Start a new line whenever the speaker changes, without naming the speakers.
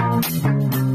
Música